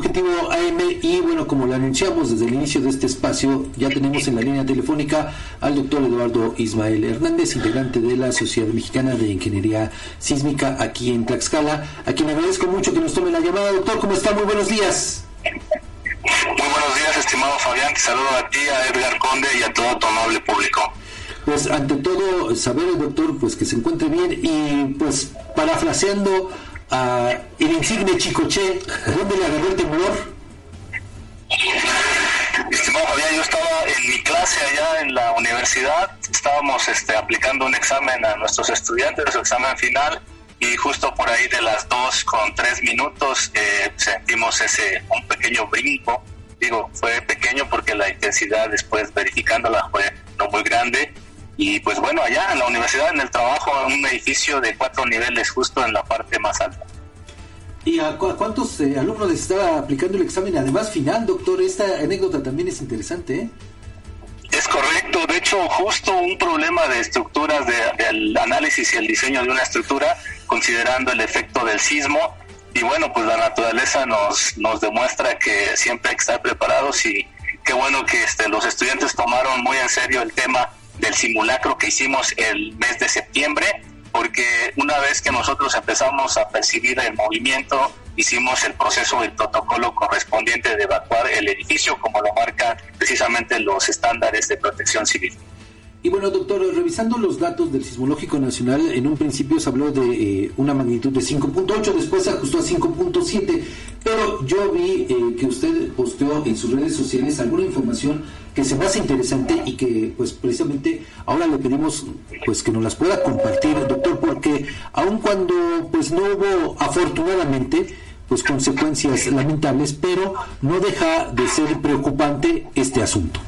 Objetivo AM y bueno, como lo anunciamos desde el inicio de este espacio, ya tenemos en la línea telefónica al doctor Eduardo Ismael Hernández, integrante de la Sociedad Mexicana de Ingeniería Sísmica aquí en Tlaxcala, a quien agradezco mucho que nos tome la llamada. Doctor, ¿cómo está? Muy buenos días. Muy buenos días, estimado Fabián. Te saludo a ti, a Edgar Conde y a todo tu amable público. Pues ante todo, saber, doctor, pues que se encuentre bien y pues parafraseando a el insigne Chicoche, ¿dónde le agarró el temblor? Estimado Fabián, yo estaba en mi clase allá en la universidad, estábamos este, aplicando un examen a nuestros estudiantes, su examen final, y justo por ahí de las dos con tres minutos eh, sentimos ese un pequeño brinco. Digo, fue pequeño porque la intensidad después verificándola fue no muy grande. Y pues bueno, allá en la universidad, en el trabajo, en un edificio de cuatro niveles, justo en la parte más alta. ¿Y a, cuántos eh, alumnos les estaba aplicando el examen? Además, final, doctor, esta anécdota también es interesante, ¿eh? Es correcto, de hecho justo un problema de estructuras, del análisis y el diseño de una estructura, considerando el efecto del sismo, y bueno, pues la naturaleza nos, nos demuestra que siempre hay que estar preparados y qué bueno que este, los estudiantes tomaron muy en serio el tema del simulacro que hicimos el mes de septiembre, porque una vez que nosotros empezamos a percibir el movimiento, hicimos el proceso del protocolo correspondiente de evacuar el edificio, como lo marcan precisamente los estándares de protección civil. Y bueno, doctor, revisando los datos del Sismológico Nacional, en un principio se habló de eh, una magnitud de 5.8, después se ajustó a 5.7, pero yo vi eh, que usted posteó en sus redes sociales alguna información que se me hace interesante y que pues precisamente ahora le pedimos pues que nos las pueda compartir, doctor, porque aun cuando pues no hubo afortunadamente pues consecuencias lamentables, pero no deja de ser preocupante este asunto.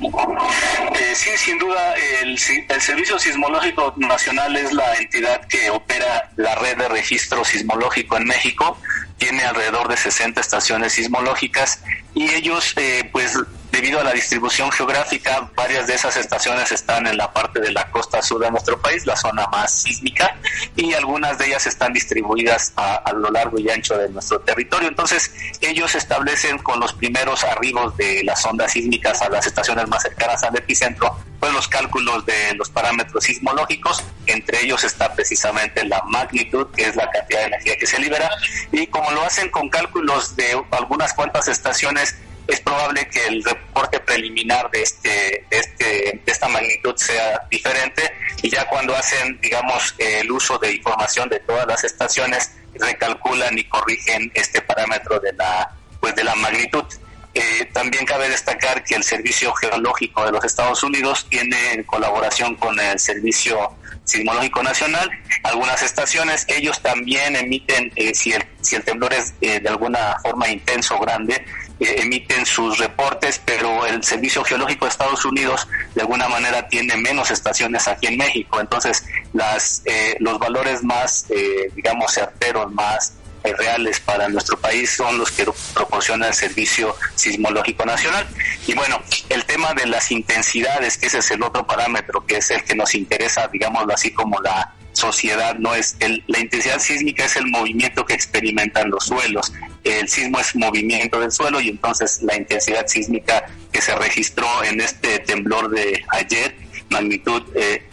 Eh, sí, sin duda, el, el, Servicio Sismológico Nacional es la entidad que opera la red de registro sismológico en México. Tiene alrededor de 60 estaciones sismológicas y ellos, eh, pues, debido a la distribución geográfica, varias de esas estaciones están en la parte de la costa sur de nuestro país, la zona más sísmica, y algunas de ellas están distribuidas a, lo largo y ancho de nuestro territorio. Entonces, ellos establecen con los primeros arribos de las ondas sísmicas a las estaciones más cercanas al epicentro, pues los cálculos de los parámetros sismológicos, entre ellos está precisamente la magnitud, que es la cantidad de energía que se libera, y como lo hacen con cálculos de algunas cuantas estaciones, es probable que el reporte preliminar de este, de este de esta magnitud sea diferente y ya cuando hacen digamos el uso de información de todas las estaciones recalculan y corrigen este parámetro de la pues de la magnitud eh, también cabe destacar que el Servicio Geológico de los Estados Unidos tiene en colaboración con el Servicio Sismológico Nacional algunas estaciones. Ellos también emiten, eh, si, el, si el temblor es eh, de alguna forma intenso o grande, emiten sus reportes, pero el Servicio Geológico de Estados Unidos de alguna manera tiene menos estaciones aquí en México. Entonces, las, los valores más, digamos, certeros, más eh, reales para nuestro país son los que proporciona el Servicio Sismológico Nacional. Y bueno, el tema de las intensidades, que ese es el otro parámetro, que es el que nos interesa, digámoslo así, como la sociedad, no es el, la intensidad sísmica es el movimiento que experimentan los suelos. El sismo es movimiento del suelo y entonces la intensidad sísmica que se registró en este temblor de ayer, magnitud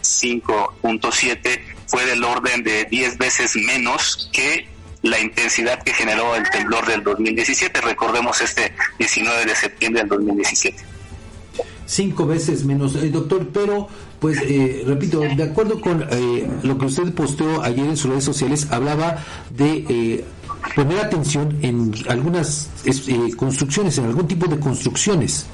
5.7, eh, fue del orden de 10 veces menos que la intensidad que generó el temblor del 2017. Recordemos este 19 de septiembre del 2017. Cinco veces menos, eh, doctor, pero pues eh, repito, de acuerdo con eh, lo que usted posteó ayer en sus redes sociales, hablaba de poner atención en algunas construcciones, en algún tipo de construcciones.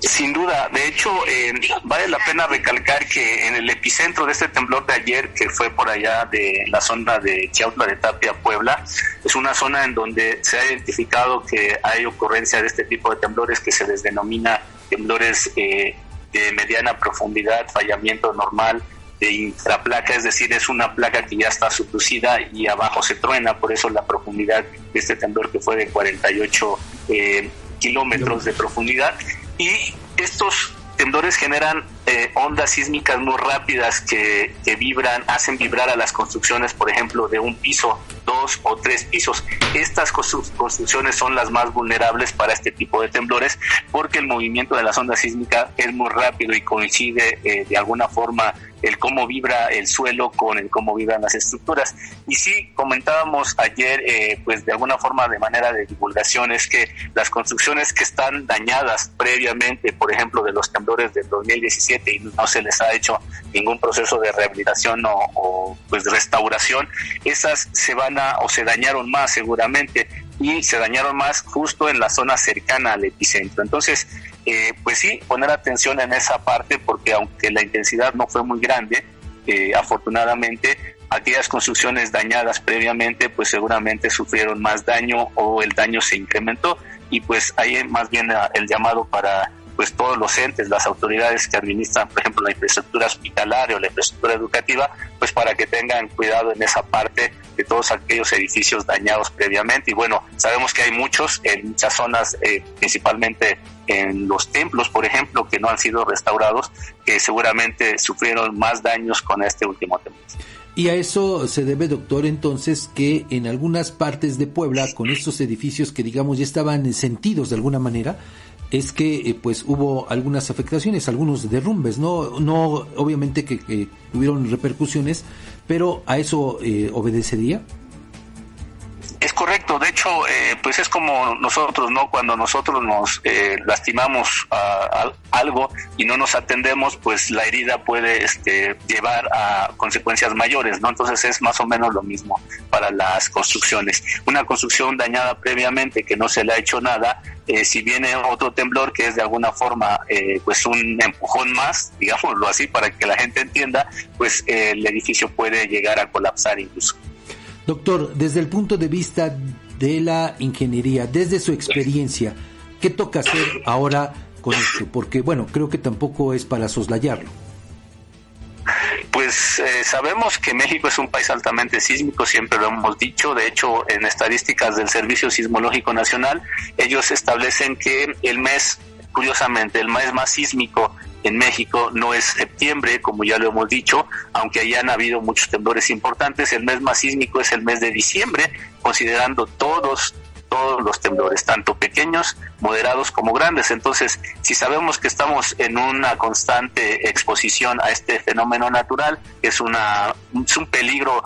Sin duda, de hecho, eh, vale la pena recalcar que en el epicentro de este temblor de ayer, que fue por allá de la zona de Chiautla de Tapia, Puebla, es una zona en donde se ha identificado que hay ocurrencia de este tipo de temblores que se les denomina temblores eh, de mediana profundidad, fallamiento normal, de infraplaca, es decir, es una placa que ya está subducida y abajo se truena, por eso la profundidad de este temblor que fue de 48 eh, kilómetros de profundidad y estos temblores generan eh, ondas sísmicas muy rápidas que, vibran, hacen vibrar a las construcciones, por ejemplo, de un piso, dos o tres pisos. Estas construcciones son las más vulnerables para este tipo de temblores porque el movimiento de la sonda sísmica es muy rápido y coincide eh, de alguna forma el cómo vibra el suelo con el cómo vibran las estructuras. Y sí, comentábamos ayer, eh, pues de alguna forma de manera de divulgación, es que las construcciones que están dañadas previamente, por ejemplo, de los temblores del 2017 y no se les ha hecho ningún proceso de rehabilitación o, o pues restauración, esas se van a o se dañaron más seguramente y se dañaron más justo en la zona cercana al epicentro. Entonces, eh, pues sí, poner atención en esa parte porque aunque la intensidad no fue muy grande, eh, afortunadamente aquellas construcciones dañadas previamente pues seguramente sufrieron más daño o el daño se incrementó. Y pues ahí más bien el llamado para pues todos los entes, las autoridades que administran, por ejemplo, la infraestructura hospitalaria o la infraestructura educativa, pues para que tengan cuidado en esa parte de todos aquellos edificios dañados previamente. Y bueno, sabemos que hay muchos en muchas zonas, eh, principalmente en los templos, por ejemplo, que no han sido restaurados, que seguramente sufrieron más daños con este último temblor. Y a eso se debe, doctor, entonces, que en algunas partes de Puebla, con estos edificios que digamos ya estaban sentidos de alguna manera, es que eh, pues hubo algunas afectaciones, algunos derrumbes, no, no obviamente que, que tuvieron repercusiones, pero a eso eh, obedecería. Es correcto, de hecho, eh, pues es como nosotros, ¿no? Cuando nosotros nos eh, lastimamos a, algo y no nos atendemos, pues la herida puede este, llevar a consecuencias mayores, ¿no? Entonces es más o menos lo mismo para las construcciones. Una construcción dañada previamente que no se le ha hecho nada, eh, si viene otro temblor que es de alguna forma pues un empujón más, digámoslo así, para que la gente entienda, pues el edificio puede llegar a colapsar incluso. Doctor, desde el punto de vista de la ingeniería, desde su experiencia, ¿qué toca hacer ahora con esto? Porque, bueno, creo que tampoco es para soslayarlo. Pues eh, sabemos que México es un país altamente sísmico, siempre lo hemos dicho. De hecho, en estadísticas del Servicio Sismológico Nacional, ellos establecen que el mes, curiosamente, el mes más sísmico en México no es septiembre, como ya lo hemos dicho, aunque hayan habido muchos temblores importantes, el mes más sísmico es el mes de diciembre, considerando todos todos los temblores, tanto pequeños, moderados como grandes. Entonces, si sabemos que estamos en una constante exposición a este fenómeno natural, es, una, es un peligro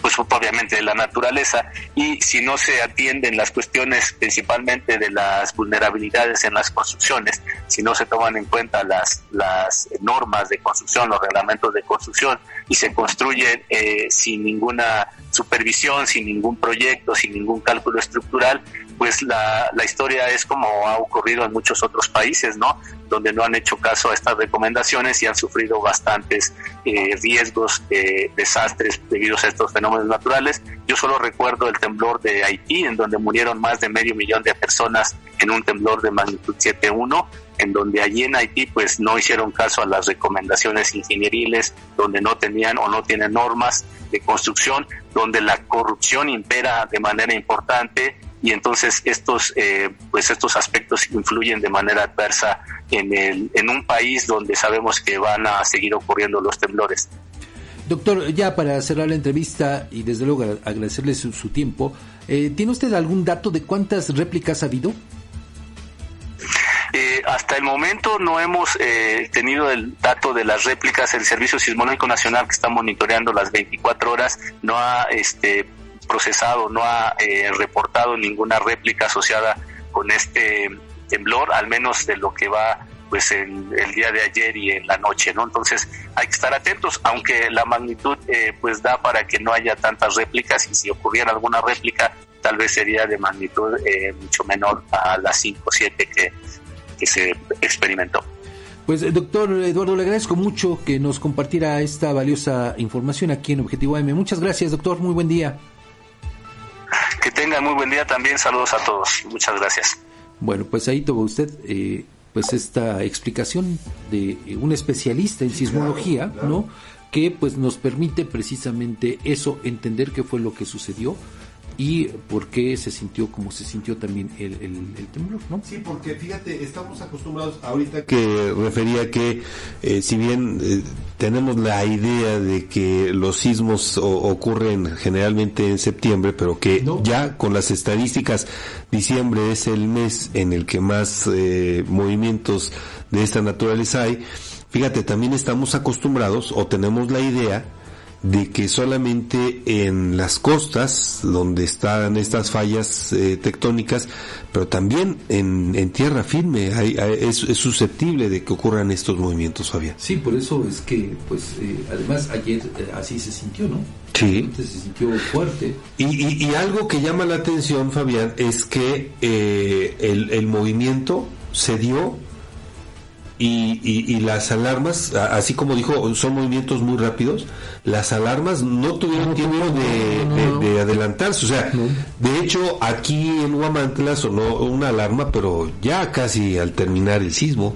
pues obviamente de la naturaleza y si no se atienden las cuestiones principalmente de las vulnerabilidades en las construcciones, si no se toman en cuenta las, las normas de construcción, los reglamentos de construcción y se construyen eh, sin ninguna supervisión, sin ningún proyecto, sin ningún cálculo estructural, pues la, la historia es como ha ocurrido en muchos otros países, ¿no? Donde no han hecho caso a estas recomendaciones y han sufrido bastantes eh, riesgos, de desastres debido a estos fenómenos naturales. Yo solo recuerdo el temblor de Haití, en donde murieron más de medio millón de personas en un temblor de magnitud 7.1 en donde allí en Haití pues no hicieron caso a las recomendaciones ingenieriles, donde no tenían o no tienen normas de construcción, donde la corrupción impera de manera importante y entonces estos eh, pues estos aspectos influyen de manera adversa en el en un país donde sabemos que van a seguir ocurriendo los temblores. Doctor, ya para cerrar la entrevista y desde luego agradecerle su, tiempo, eh, ¿tiene usted algún dato de cuántas réplicas ha habido? Eh, hasta el momento no hemos tenido el dato de las réplicas. El Servicio Sismológico Nacional que está monitoreando las 24 horas no ha este, procesado, no ha eh, reportado ninguna réplica asociada con este temblor, al menos de lo que va pues en el día de ayer y en la noche, ¿no? Entonces hay que estar atentos, aunque la magnitud eh, pues da para que no haya tantas réplicas y si ocurriera alguna réplica tal vez sería de magnitud eh, mucho menor a las 5 o 7 que, que se experimentó. Pues doctor Eduardo, le agradezco mucho que nos compartiera esta valiosa información aquí en Objetivo AM. Muchas gracias, doctor. Muy buen día. Que tengan muy buen día también. Saludos a todos. Muchas gracias. Bueno, pues ahí tuvo usted eh, pues esta explicación de un especialista en sismología, ¿no? Que pues nos permite precisamente eso, entender qué fue lo que sucedió y por qué se sintió como se sintió también el, el, temblor, ¿no? Sí, porque fíjate, estamos acostumbrados ahorita que refería que eh, si bien eh, tenemos la idea de que los sismos ocurren generalmente en septiembre, pero que ya con las estadísticas diciembre es el mes en el que más eh, movimientos de esta naturaleza hay, fíjate, también estamos acostumbrados o tenemos la idea de que solamente en las costas, donde están estas fallas eh, tectónicas, pero también en, tierra firme es, susceptible de que ocurran estos movimientos, Fabián. Sí, por eso es que, pues, eh, además ayer eh, así se sintió, ¿no? Sí. Se sintió fuerte. Y, y, algo que llama la atención, Fabián, es que el, el movimiento se dio y, y, las alarmas, así como dijo, son movimientos muy rápidos, las alarmas no tuvieron tiempo de, adelantarse. O sea, de hecho, aquí en Huamantla sonó una alarma, pero ya casi al terminar el sismo.